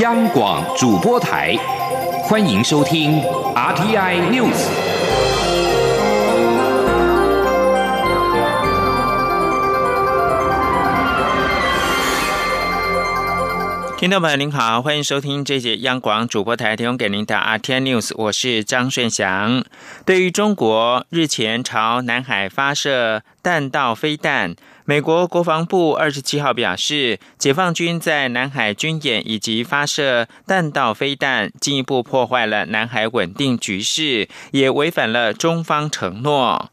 央广主播台，欢迎收听 RTI News。听众朋友您好，欢迎收听这节央广主播台提供给您的 RTI News，我是张顺祥。对于中国日前朝南海发射弹道飞弹。美国国防部二十七号表示，解放军在南海军演以及发射弹道飞弹，进一步破坏了南海稳定局势，也违反了中方承诺。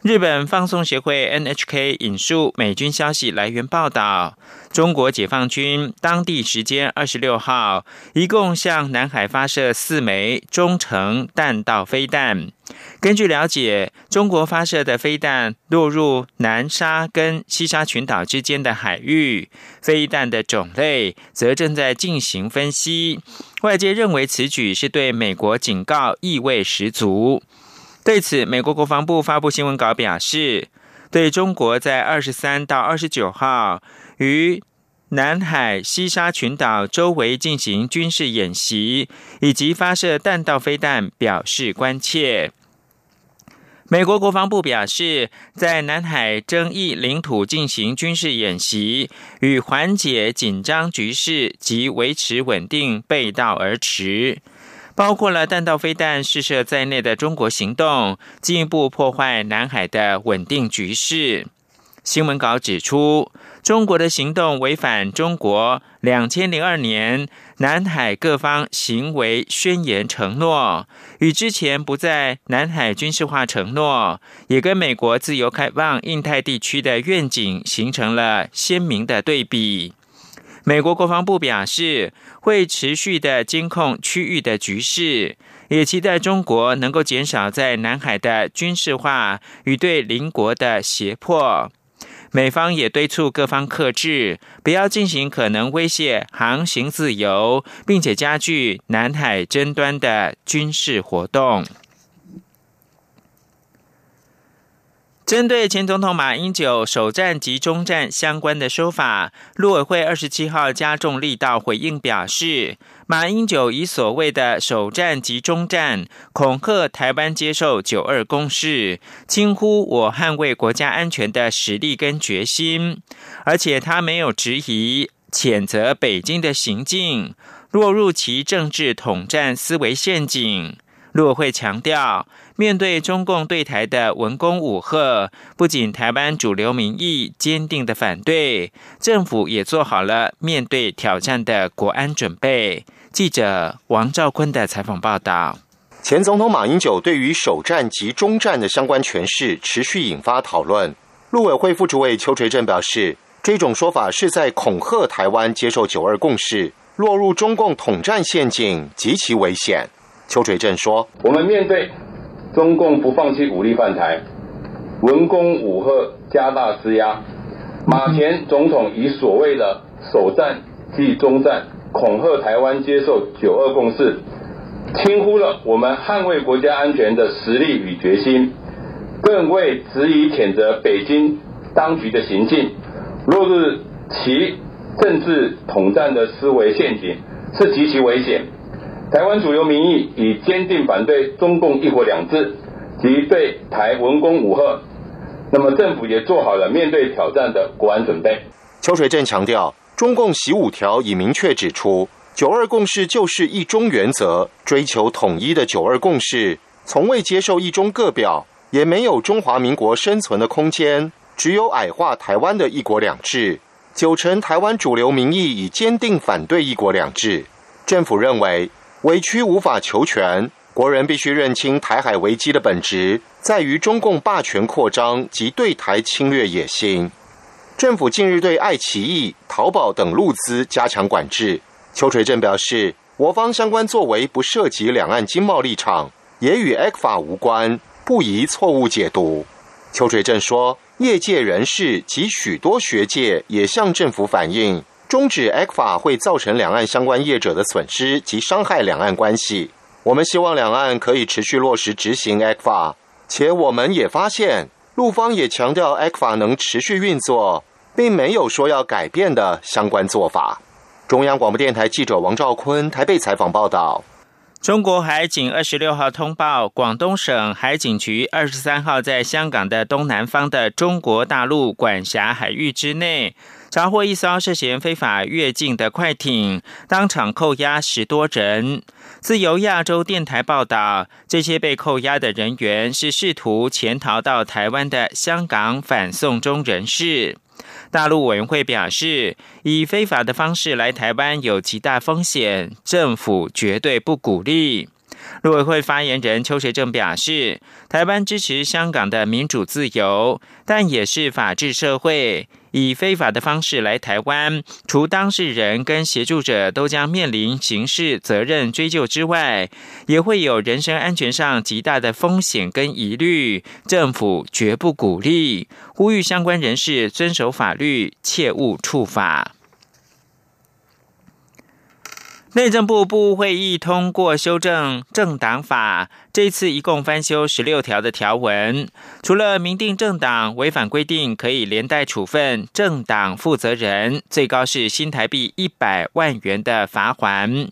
日本放送协会 NHK 引述美军消息来源报道，中国解放军当地时间二十六号，一共向南海发射四枚中程弹道飞弹。根据了解，中国发射的飞弹落入南沙跟西沙群岛之间的海域，飞弹的种类则正在进行分析。外界认为此举是对美国警告，意味十足。对此，美国国防部发布新闻稿表示，对中国在二十三到二十九号于南海西沙群岛周围进行军事演习，以及发射弹道飞弹表示关切。美国国防部表示，在南海争议领土进行军事演习，与缓解紧张局势及维持稳定背道而驰。包括了弹道飞弹试射在内的中国行动，进一步破坏南海的稳定局势。新闻稿指出，中国的行动违反中国两千零二年南海各方行为宣言承诺，与之前不在南海军事化承诺，也跟美国自由开放印太地区的愿景形成了鲜明的对比。美国国防部表示，会持续的监控区域的局势，也期待中国能够减少在南海的军事化与对邻国的胁迫。美方也敦促各方克制，不要进行可能威胁航行自由，并且加剧南海争端的军事活动。针对前总统马英九首战及中战相关的说法，陆委会二十七号加重力道回应表示，马英九以所谓的首战及中战恐吓台湾接受九二共识，轻忽我捍卫国家安全的实力跟决心，而且他没有质疑谴责北京的行径，落入其政治统战思维陷阱。陆委会强调。面对中共对台的文攻武赫，不仅台湾主流民意坚定的反对，政府也做好了面对挑战的国安准备。记者王兆坤的采访报道。前总统马英九对于首战及中战的相关诠释持续引发讨论。陆委会副主委邱垂正表示，这种说法是在恐吓台湾接受九二共识，落入中共统战陷阱，极其危险。邱垂正说：“我们面对。”中共不放弃武力犯台，文攻武赫，加大施压。马前总统以所谓的首战即中战，恐吓台湾接受九二共识，轻忽了我们捍卫国家安全的实力与决心，更为质疑谴责北京当局的行径，落入其政治统战的思维陷阱，是极其危险。台湾主流民意已坚定反对中共一国两制及对台文攻武赫，那么政府也做好了面对挑战的国安准备。邱水正强调，中共习五条已明确指出，九二共识就是一中原则，追求统一的九二共识，从未接受一中各表，也没有中华民国生存的空间，只有矮化台湾的一国两制。九成台湾主流民意已坚定反对一国两制，政府认为。委屈无法求全，国人必须认清台海危机的本质在于中共霸权扩张及对台侵略野心。政府近日对爱奇艺、淘宝等路资加强管制。邱垂正表示，我方相关作为不涉及两岸经贸立场，也与 A 法无关，不宜错误解读。邱垂正说，业界人士及许多学界也向政府反映。终止 A 法会造成两岸相关业者的损失及伤害两岸关系。我们希望两岸可以持续落实执行 A 法，且我们也发现陆方也强调 A 法能持续运作，并没有说要改变的相关做法。中央广播电台记者王兆坤台北采访报道。中国海警二十六号通报，广东省海警局二十三号在香港的东南方的中国大陆管辖海域之内，查获一艘涉嫌非法越境的快艇，当场扣押十多人。自由亚洲电台报道，这些被扣押的人员是试图潜逃到台湾的香港反送中人士。大陆委员会表示，以非法的方式来台湾有极大风险，政府绝对不鼓励。陆委会发言人邱学正表示，台湾支持香港的民主自由，但也是法治社会。以非法的方式来台湾，除当事人跟协助者都将面临刑事责任追究之外，也会有人身安全上极大的风险跟疑虑。政府绝不鼓励，呼吁相关人士遵守法律，切勿触法。内政部部务会议通过修正政党法，这次一共翻修十六条的条文，除了明定政党违反规定可以连带处分政党负责人，最高是新台币一百万元的罚款。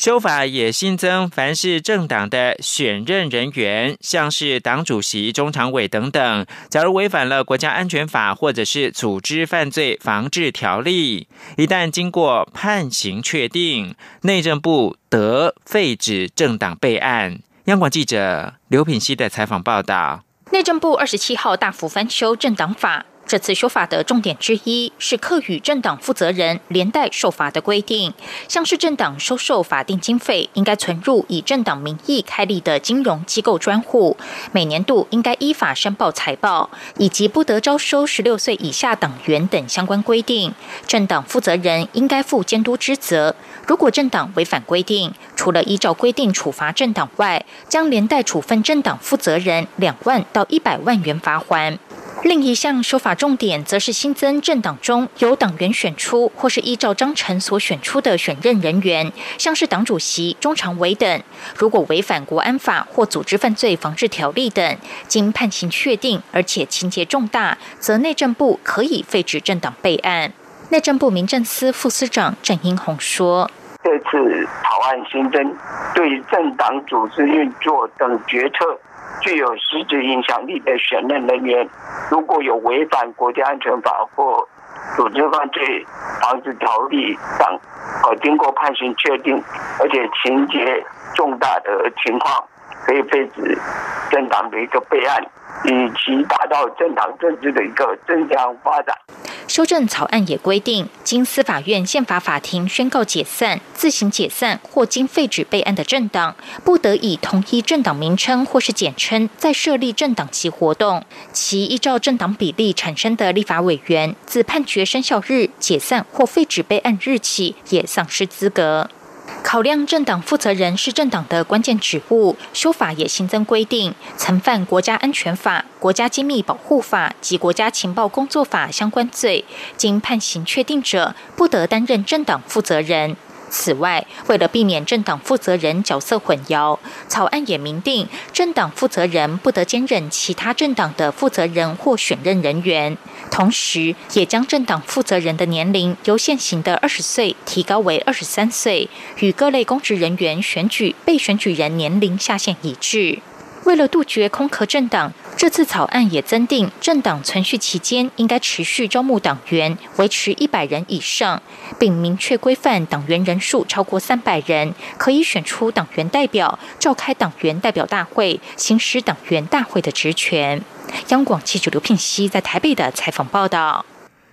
修法也新增，凡是政党的选任人员，像是党主席、中常委等等，假如违反了国家安全法或者是组织犯罪防治条例，一旦经过判刑确定，内政部得废止政党备案。央广记者刘品熙的采访报道。内政部二十七号大幅翻修政党法。这次修法的重点之一是课予政党负责人连带受罚的规定，像是政党收受法定经费，应该存入以政党名义开立的金融机构专户，每年度应该依法申报财报，以及不得招收十六岁以下党员等相关规定。政党负责人应该负监督之责，如果政党违反规定，除了依照规定处罚政党外，将连带处分政党负责人两万到一百万元罚款。另一项修法重点，则是新增政党中由党员选出或是依照章程所选出的选任人员，像是党主席、中常委等，如果违反国安法或组织犯罪防治条例等，经判刑确定，而且情节重大，则内政部可以废止政党备案。内政部民政司副司长郑英宏说：“这次草案新增对政党组织运作等决策。”具有实质影响力的选任人员，如果有违反国家安全法或组织犯罪防治条例等，呃，经过判刑确定，而且情节重大的情况，可以废止政党的一个备案，以其达到政党政治的一个正向发展。修正草案也规定，经司法院宪法法庭宣告解散、自行解散或经废止备案的政党，不得以同一政党名称或是简称再设立政党及活动。其依照政党比例产生的立法委员，自判决生效日解散或废止备案日起，也丧失资格。考量政党负责人是政党的关键职务，修法也新增规定，曾犯国家安全法、国家机密保护法及国家情报工作法相关罪，经判刑确定者，不得担任政党负责人。此外，为了避免政党负责人角色混淆，草案也明定，政党负责人不得兼任其他政党的负责人或选任人员。同时，也将政党负责人的年龄由现行的二十岁提高为二十三岁，与各类公职人员选举被选举人年龄下限一致。为了杜绝空壳政党，这次草案也增订政党存续期间应该持续招募党员，维持一百人以上，并明确规范党员人数超过三百人可以选出党员代表，召开党员代表大会，行使党员大会的职权。央广记者刘聘熙在台北的采访报道。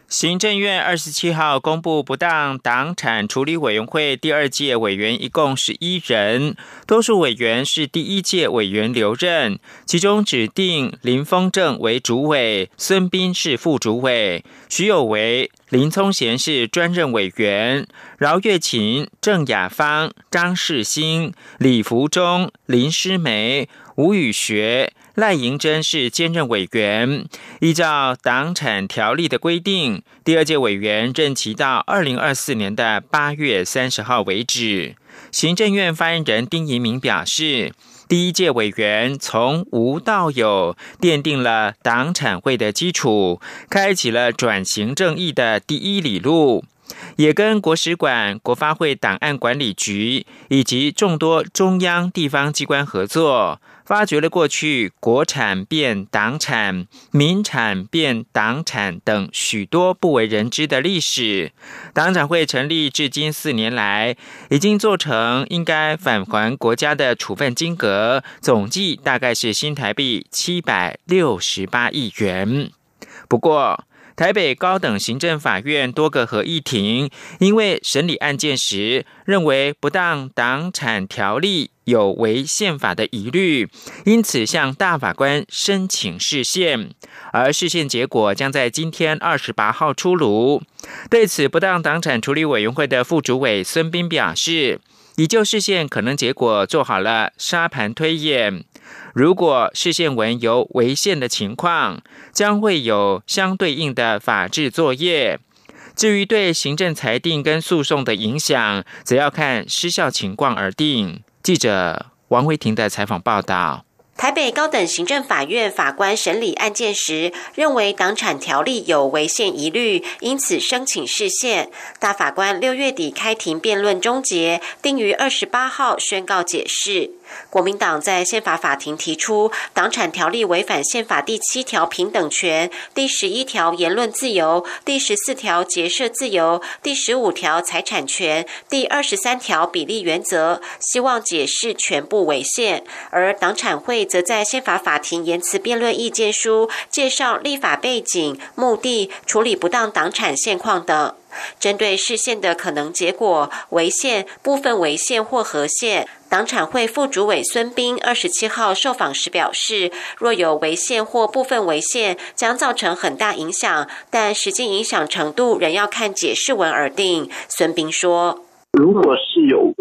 行政院二十七号公布不当党产处理委员会第二届委员一共十一人，多数委员是第一届委员留任，其中指定林峰正为主委，孙斌是副主委，徐有为、林聪贤是专任委员，饶月琴、郑雅芳、张世新、李福忠、林诗梅、吴宇学。赖银珍是兼任委员，依照党产条例的规定，第二届委员任期到二零二四年的八月三十号为止。行政院发言人丁仪明表示，第一届委员从无到有，奠定了党产会的基础，开启了转型正义的第一里路。也跟国史馆、国发会档案管理局以及众多中央地方机关合作。发掘了过去国产变党产、民产变党产等许多不为人知的历史。党产会成立至今四年来，已经做成应该返还国家的处分金额，总计大概是新台币七百六十八亿元。不过，台北高等行政法院多个合议庭因为审理案件时认为不当党产条例。有违宪法的疑虑，因此向大法官申请释宪，而释宪结果将在今天二十八号出炉。对此，不当党产处理委员会的副主委孙斌表示，已就释宪可能结果做好了沙盘推演。如果释宪文有违宪的情况，将会有相对应的法制作业。至于对行政裁定跟诉讼的影响，则要看失效情况而定。记者王维婷的采访报道。台北高等行政法院法官审理案件时，认为党产条例有违宪疑虑，因此申请释宪。大法官六月底开庭辩论终结，定于二十八号宣告解释。国民党在宪法法庭提出，党产条例违反宪法第七条平等权、第十一条言论自由、第十四条结社自由、第十五条财产权、第二十三条比例原则，希望解释全部违宪。而党产会。则在宪法法庭言辞辩论意见书介绍立法背景、目的、处理不当党产现况等。针对释宪的可能结果，违宪、部分违宪或合宪，党产会副主委孙斌二十七号受访时表示，若有违宪或部分违宪，将造成很大影响，但实际影响程度仍要看解释文而定。孙斌说：“如果是有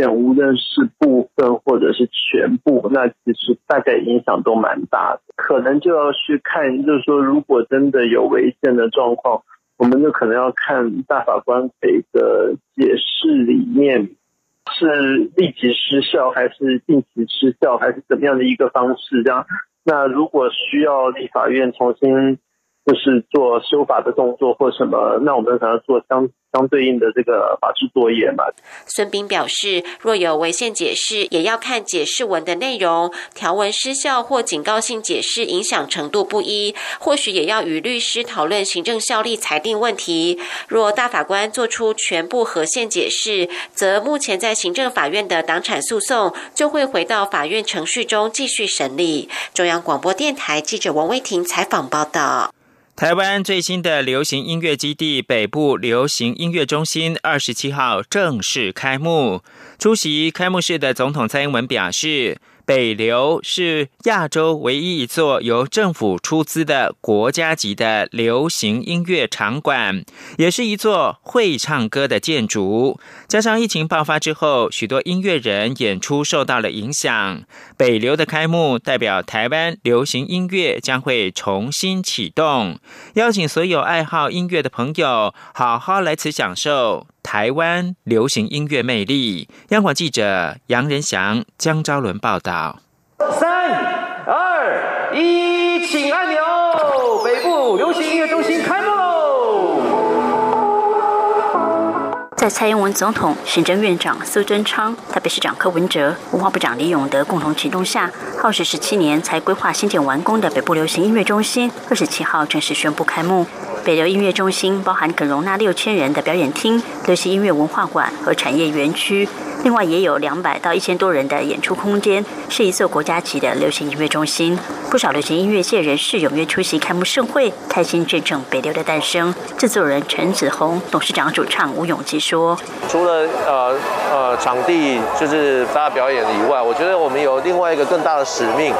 违。”无论是部分或者是全部，那其实大概影响都蛮大的。可能就要去看，就是说，如果真的有违宪的状况，我们就可能要看大法官给的解释里面是立即失效，还是定期失效，还是怎么样的一个方式？这样，那如果需要立法院重新。就是做修法的动作或什么，那我们可能做相相对应的这个法制作业嘛。孙斌表示，若有违宪解释，也要看解释文的内容，条文失效或警告性解释影响程度不一，或许也要与律师讨论行政效力裁定问题。若大法官做出全部合宪解释，则目前在行政法院的党产诉讼就会回到法院程序中继续审理。中央广播电台记者王威婷采访报道。台湾最新的流行音乐基地北部流行音乐中心二十七号正式开幕，出席开幕式的总统蔡英文表示。北流是亚洲唯一一座由政府出资的国家级的流行音乐场馆，也是一座会唱歌的建筑。加上疫情爆发之后，许多音乐人演出受到了影响。北流的开幕代表台湾流行音乐将会重新启动，邀请所有爱好音乐的朋友好好来此享受。台湾流行音乐魅力，央广记者杨仁祥、江昭伦报道。三、二、一，请按钮，北部流行音乐中心开幕喽！在蔡英文总统、行政院长苏贞昌、台北市长柯文哲、文化部长李永德共同启动下，耗时十七年才规划新建完工的北部流行音乐中心，二十七号正式宣布开幕。北流音乐中心包含可容纳六千人的表演厅、流行音乐文化馆和产业园区，另外也有两百到一千多人的演出空间，是一座国家级的流行音乐中心。不少流行音乐界人士踊跃出席开幕盛会，开心见证北流的诞生。制作人陈子红、董事长主唱吴永基说：“除了呃呃场地就是大家表演以外，我觉得我们有另外一个更大的使命，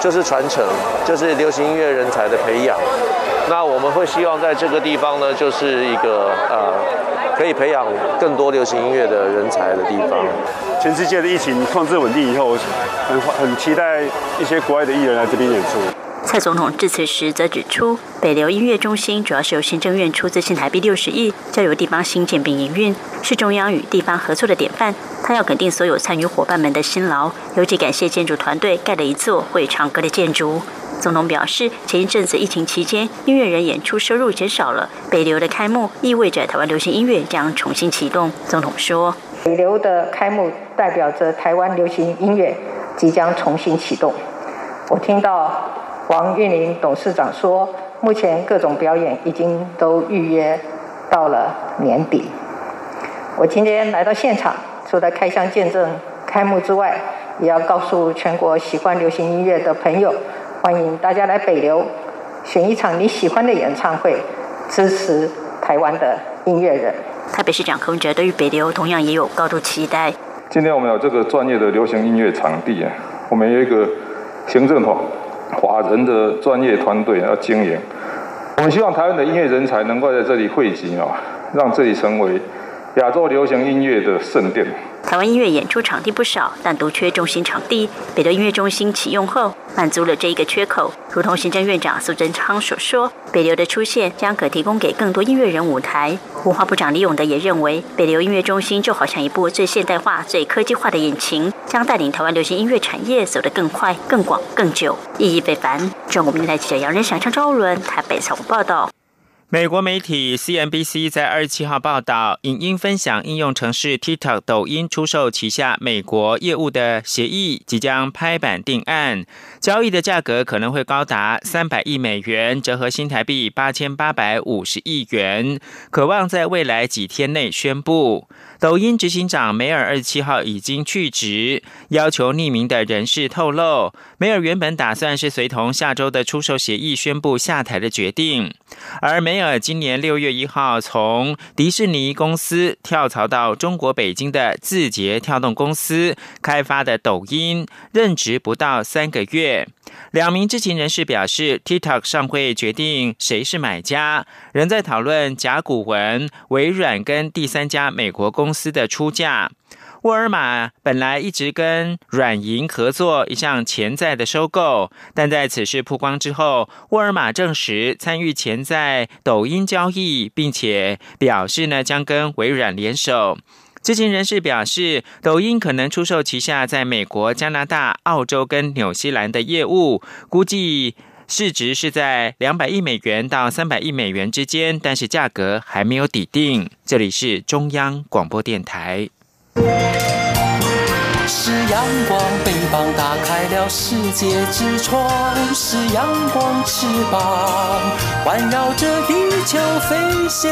就是传承，就是流行音乐人才的培养。”那我们会希望在这个地方呢，就是一个呃，可以培养更多流行音乐的人才的地方。全世界的疫情控制稳定以后，很很期待一些国外的艺人来这边演出。蔡总统致辞时则指出，北流音乐中心主要是由行政院出资新台币六十亿，交由地方新建并营运，是中央与地方合作的典范。他要肯定所有参与伙伴们的辛劳，尤其感谢建筑团队盖了一座会唱歌的建筑。总统表示，前一阵子疫情期间，音乐人演出收入减少了，北流的开幕意味着台湾流行音乐将重新启动。总统说：“北流的开幕代表着台湾流行音乐即将重新启动。”我听到王韵玲董事长说，目前各种表演已经都预约到了年底。我今天来到现场，除了开箱见证开幕之外，也要告诉全国喜欢流行音乐的朋友，欢迎大家来北流，选一场你喜欢的演唱会，支持台湾的音乐人。台北市长柯文哲对于北流同样也有高度期待。今天我们有这个专业的流行音乐场地啊，我们有一个。行政法法人的专业团队要经营，我们希望台湾的音乐人才能够在这里汇集啊，让这里成为亚洲流行音乐的圣殿。台湾音乐演出场地不少，但独缺中心场地。北投音乐中心启用后，满足了这一个缺口。如同行政院长苏贞昌所说，北流的出现将可提供给更多音乐人舞台。文化部长李永德也认为，北流音乐中心就好像一部最现代化、最科技化的引擎，将带领台湾流行音乐产业走得更快、更广、更久，意义非凡。中国电台记者杨仁祥、张昭伦台北采访报道。美国媒体 CNBC 在二十七号报道，影音分享应用程式 TikTok 抖音出售旗下美国业务的协议即将拍板定案，交易的价格可能会高达三百亿美元，折合新台币八千八百五十亿元，渴望在未来几天内宣布。抖音执行长梅尔二十七号已经去职，要求匿名的人士透露，梅尔原本打算是随同下周的出售协议宣布下台的决定。而梅尔今年六月一号从迪士尼公司跳槽到中国北京的字节跳动公司开发的抖音，任职不到三个月。两名知情人士表示，TikTok 上会决定谁是买家，仍在讨论甲骨文、微软跟第三家美国公公司的出价。沃尔玛本来一直跟软银合作一项潜在的收购，但在此事曝光之后，沃尔玛证实参与潜在抖音交易，并且表示呢将跟微软联手。知情人士表示，抖音可能出售旗下在美国、加拿大、澳洲跟纽西兰的业务，估计市值是在两百亿美元到三百亿美元之间，但是价格还没有底定。这里是中央广播电台。是阳光，翅膀打开了世界之窗；是阳光，翅膀环绕着地球飞翔。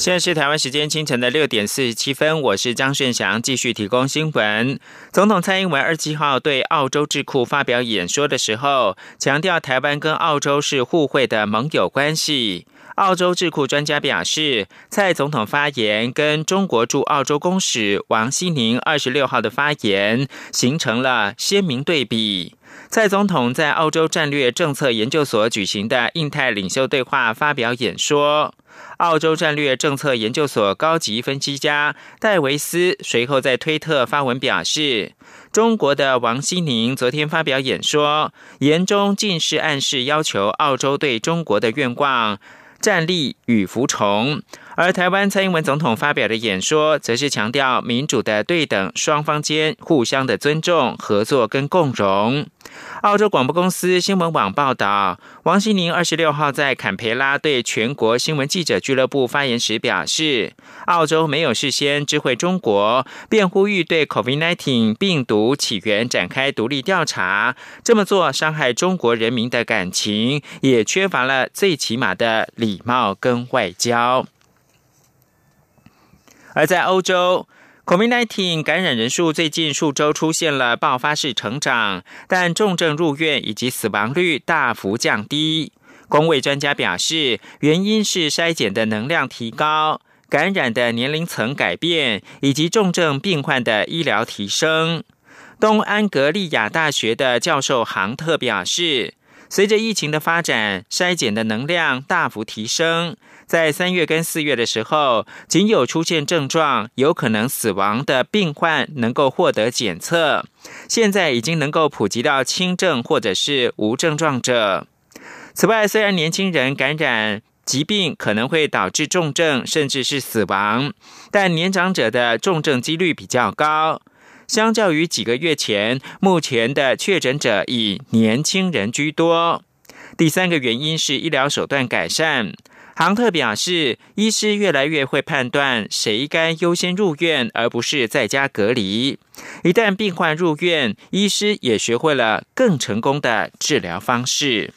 现在是台湾时间清晨的六点四十七分，我是张顺祥，继续提供新闻。总统蔡英文二七号对澳洲智库发表演说的时候，强调台湾跟澳洲是互惠的盟友关系。澳洲智库专家表示，蔡总统发言跟中国驻澳洲公使王希宁二十六号的发言形成了鲜明对比。蔡总统在澳洲战略政策研究所举行的印太领袖对话发表演说。澳洲战略政策研究所高级分析家戴维斯随后在推特发文表示，中国的王希宁昨天发表演说，言中尽是暗示要求澳洲对中国的愿望站立与服从。而台湾蔡英文总统发表的演说，则是强调民主的对等，双方间互相的尊重、合作跟共荣。澳洲广播公司新闻网报道，王希宁二十六号在坎培拉对全国新闻记者俱乐部发言时表示，澳洲没有事先知会中国，便呼吁对 COVID-19 病毒起源展开独立调查，这么做伤害中国人民的感情，也缺乏了最起码的礼貌跟外交。而在欧洲，COVID-19 感染人数最近数周出现了爆发式成长，但重症入院以及死亡率大幅降低。公卫专家表示，原因是筛检的能量提高、感染的年龄层改变以及重症病患的医疗提升。东安格利亚大学的教授杭特表示，随着疫情的发展，筛检的能量大幅提升。在三月跟四月的时候，仅有出现症状、有可能死亡的病患能够获得检测，现在已经能够普及到轻症或者是无症状者。此外，虽然年轻人感染疾病可能会导致重症甚至是死亡，但年长者的重症几率比较高。相较于几个月前，目前的确诊者以年轻人居多。第三个原因是医疗手段改善。杭特表示，医师越来越会判断谁该优先入院，而不是在家隔离。一旦病患入院，医师也学会了更成功的治疗方式。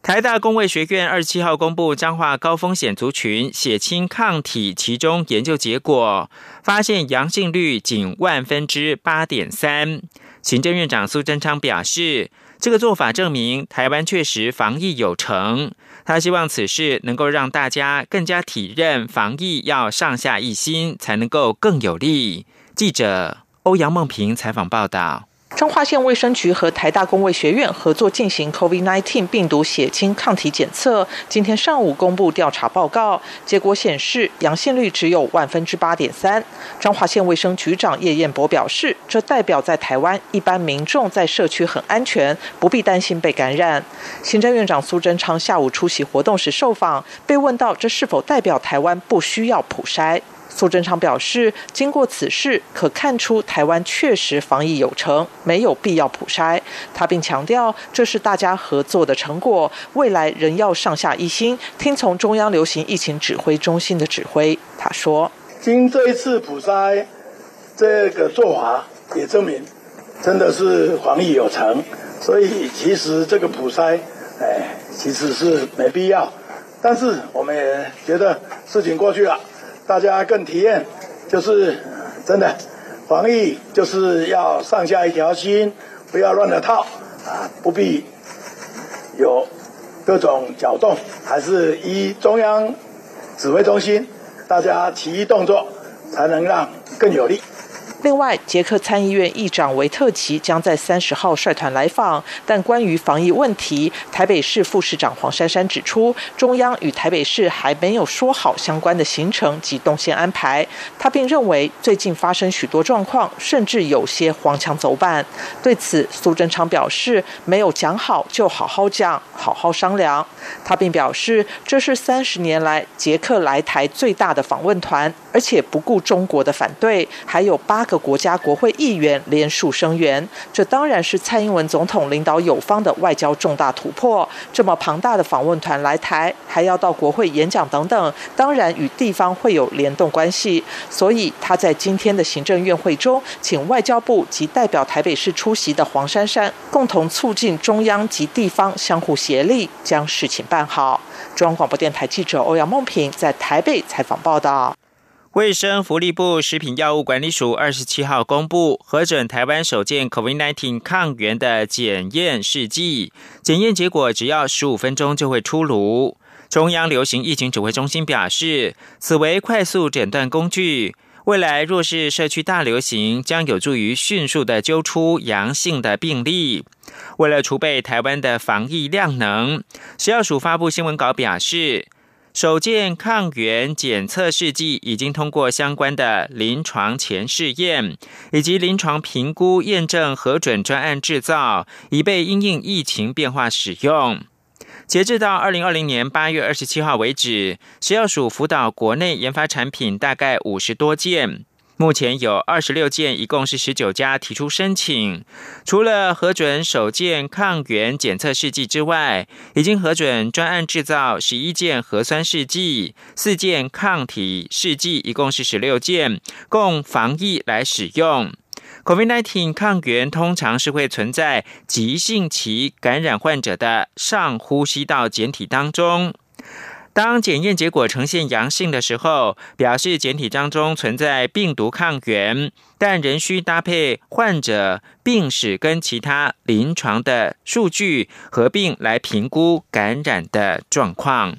台大公卫学院二十七号公布彰化高风险族群血清抗体其中研究结果，发现阳性率仅万分之八点三。行政院长苏贞昌表示，这个做法证明台湾确实防疫有成。他希望此事能够让大家更加体认防疫要上下一心，才能够更有力。记者欧阳梦平采访报道。彰化县卫生局和台大公卫学院合作进行 COVID-19 病毒血清抗体检测，今天上午公布调查报告，结果显示阳性率只有万分之八点三。彰化县卫生局长叶彦博表示，这代表在台湾一般民众在社区很安全，不必担心被感染。行政院长苏贞昌下午出席活动时受访，被问到这是否代表台湾不需要普筛。苏贞昌表示，经过此事，可看出台湾确实防疫有成，没有必要普筛。他并强调，这是大家合作的成果，未来仍要上下一心，听从中央流行疫情指挥中心的指挥。他说：“经这一次普筛，这个做法也证明，真的是防疫有成。所以其实这个普筛，哎，其实是没必要。但是我们也觉得事情过去了。”大家更体验，就是真的防疫就是要上下一条心，不要乱了套啊！不必有各种搅动，还是依中央指挥中心，大家齐动作，才能让更有力。另外，捷克参议院议长维特奇将在三十号率团来访，但关于防疫问题，台北市副市长黄珊珊指出，中央与台北市还没有说好相关的行程及动线安排。他并认为，最近发生许多状况，甚至有些黄墙走板。对此，苏贞昌表示，没有讲好就好好讲，好好商量。他并表示，这是三十年来捷克来台最大的访问团，而且不顾中国的反对，还有八个。国家国会议员联署声援，这当然是蔡英文总统领导有方的外交重大突破。这么庞大的访问团来台，还要到国会演讲等等，当然与地方会有联动关系。所以他在今天的行政院会中，请外交部及代表台北市出席的黄珊珊，共同促进中央及地方相互协力，将事情办好。中央广播电台记者欧阳梦平在台北采访报道。卫生福利部食品药物管理署二十七号公布核准台湾首件 COVID-19 抗原的检验试剂，检验结果只要十五分钟就会出炉。中央流行疫情指挥中心表示，此为快速诊断工具，未来若是社区大流行，将有助于迅速的揪出阳性的病例。为了储备台湾的防疫量能，食药署发布新闻稿表示。首件抗原检测试剂已经通过相关的临床前试验，以及临床评估验证核准专案制造，以被因应疫情变化使用。截至到二零二零年八月二十七号为止，食药署辅导国内研发产品大概五十多件。目前有二十六件，一共是十九家提出申请。除了核准首件抗原检测试剂之外，已经核准专案制造十一件核酸试剂、四件抗体试剂，一共是十六件，供防疫来使用。COVID-19 抗原通常是会存在急性期感染患者的上呼吸道检体当中。当检验结果呈现阳性的时候，表示检体当中存在病毒抗原，但仍需搭配患者病史跟其他临床的数据合并来评估感染的状况。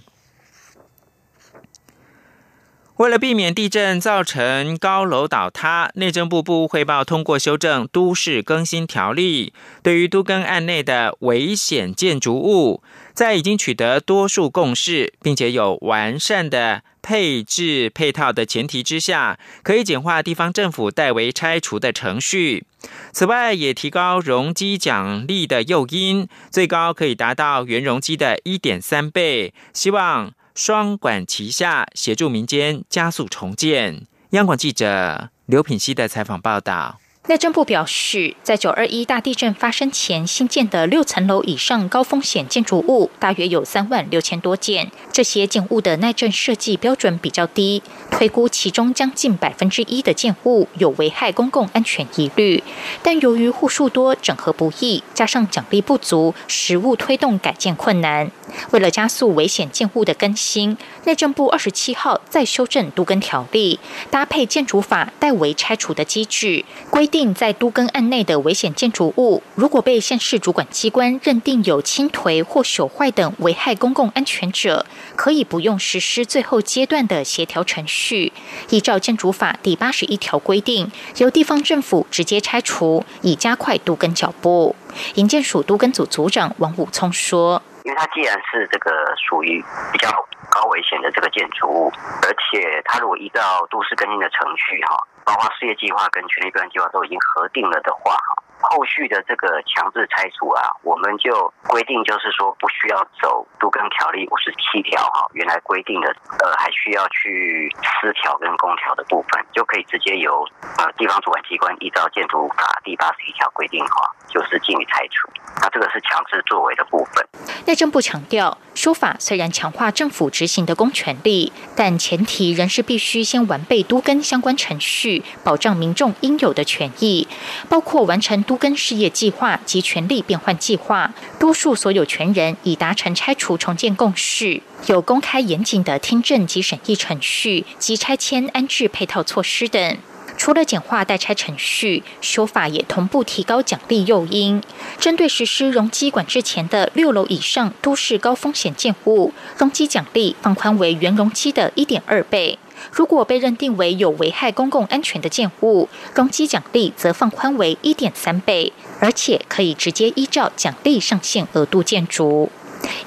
为了避免地震造成高楼倒塌，内政部部汇报通过修正都市更新条例，对于都更案内的危险建筑物，在已经取得多数共识，并且有完善的配置配套的前提之下，可以简化地方政府代为拆除的程序。此外，也提高容积奖励的诱因，最高可以达到原容积的一点三倍。希望双管齐下，协助民间加速重建。央广记者刘品希的采访报道。内政部表示，在九二一大地震发生前新建的六层楼以上高风险建筑物，大约有三万六千多件。这些建物的耐震设计标准比较低，推估其中将近百分之一的建物有危害公共安全疑虑。但由于户数多、整合不易，加上奖励不足，实物推动改建困难。为了加速危险建物的更新，内政部二十七号再修正都更条例，搭配建筑法代为拆除的机制，规。定定在都更案内的危险建筑物，如果被县市主管机关认定有倾颓或朽坏等危害公共安全者，可以不用实施最后阶段的协调程序，依照建筑法第八十一条规定，由地方政府直接拆除，以加快都更脚步。营建署都更组组长王武聪说：“因为它既然是这个属于比较高危险的这个建筑物，而且它如果依照都市更新的程序，哈。”包括事业计划跟权利标案计划都已经核定了的话，哈，后续的这个强制拆除啊，我们就规定就是说不需要走都更条例五十七条哈，原来规定的呃还需要去私条跟公条的部分，就可以直接由呃地方主管机关依照建筑法第八十一条规定哈，就是进行拆除。那这个是强制作为的部分。内政部强调。说法虽然强化政府执行的公权力，但前提仍是必须先完备都根相关程序，保障民众应有的权益，包括完成都根事业计划及权利变换计划，多数所有权人已达成拆除重建共识，有公开严谨的听证及审议程序及拆迁安置配套措施等。除了简化代拆程序，修法也同步提高奖励诱因。针对实施容积管制前的六楼以上都市高风险建物，容积奖励放宽为原容积的一点二倍；如果被认定为有危害公共安全的建物，容积奖励则放宽为一点三倍，而且可以直接依照奖励上限额度建筑。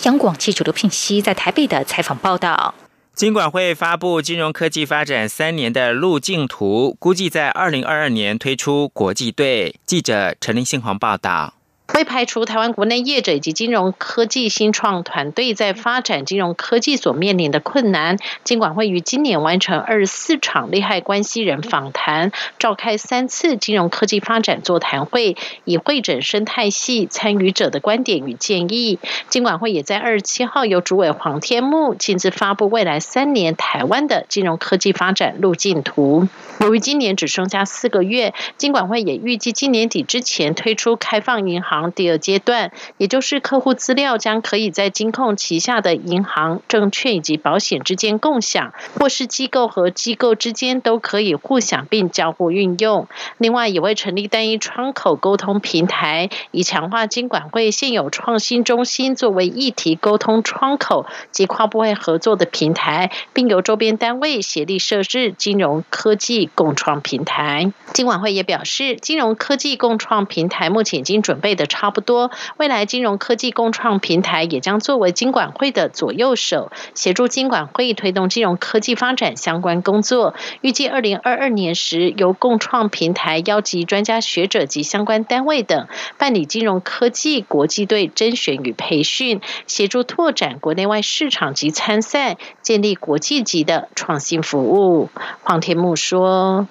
央广记者刘聘熙在台北的采访报道。金管会发布金融科技发展三年的路径图，估计在二零二二年推出国际队。记者陈林信煌报道。未排除台湾国内业者以及金融科技新创团队在发展金融科技所面临的困难。金管会于今年完成二十四场利害关系人访谈，召开三次金融科技发展座谈会，以会诊生态系参与者的观点与建议。金管会也在二十七号由主委黄天木亲自发布未来三年台湾的金融科技发展路径图。由于今年只剩下四个月，金管会也预计今年底之前推出开放银行第二阶段，也就是客户资料将可以在金控旗下的银行、证券以及保险之间共享，或是机构和机构之间都可以互享并交互运用。另外，也会成立单一窗口沟通平台，以强化金管会现有创新中心作为议题沟通窗口及跨部会合作的平台，并由周边单位协力设置金融科技共创平台。金管会也表示，金融科技共创平台目前已经准备的。差不多，未来金融科技共创平台也将作为金管会的左右手，协助金管会推动金融科技发展相关工作。预计二零二二年时，由共创平台邀集专家学者及相关单位等，办理金融科技国际队甄选与培训，协助拓展国内外市场及参赛，建立国际级的创新服务。黄天木说。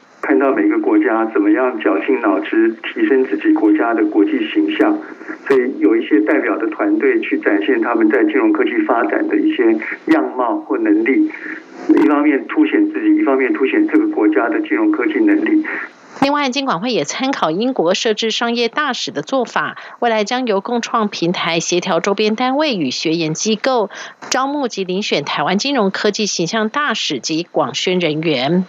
家怎么样绞尽脑汁提升自己国家的国际形象，所以有一些代表的团队去展现他们在金融科技发展的一些样貌或能力，一方面凸显自己，一方面凸显这个国家的金融科技能力。另外，金管会也参考英国设置商业大使的做法，未来将由共创平台协调周边单位与学研机构，招募及遴选台湾金融科技形象大使及广宣人员。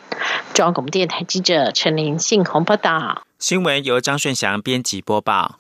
中央广播电台记者陈林信宏报道。新闻由张顺祥编辑播报。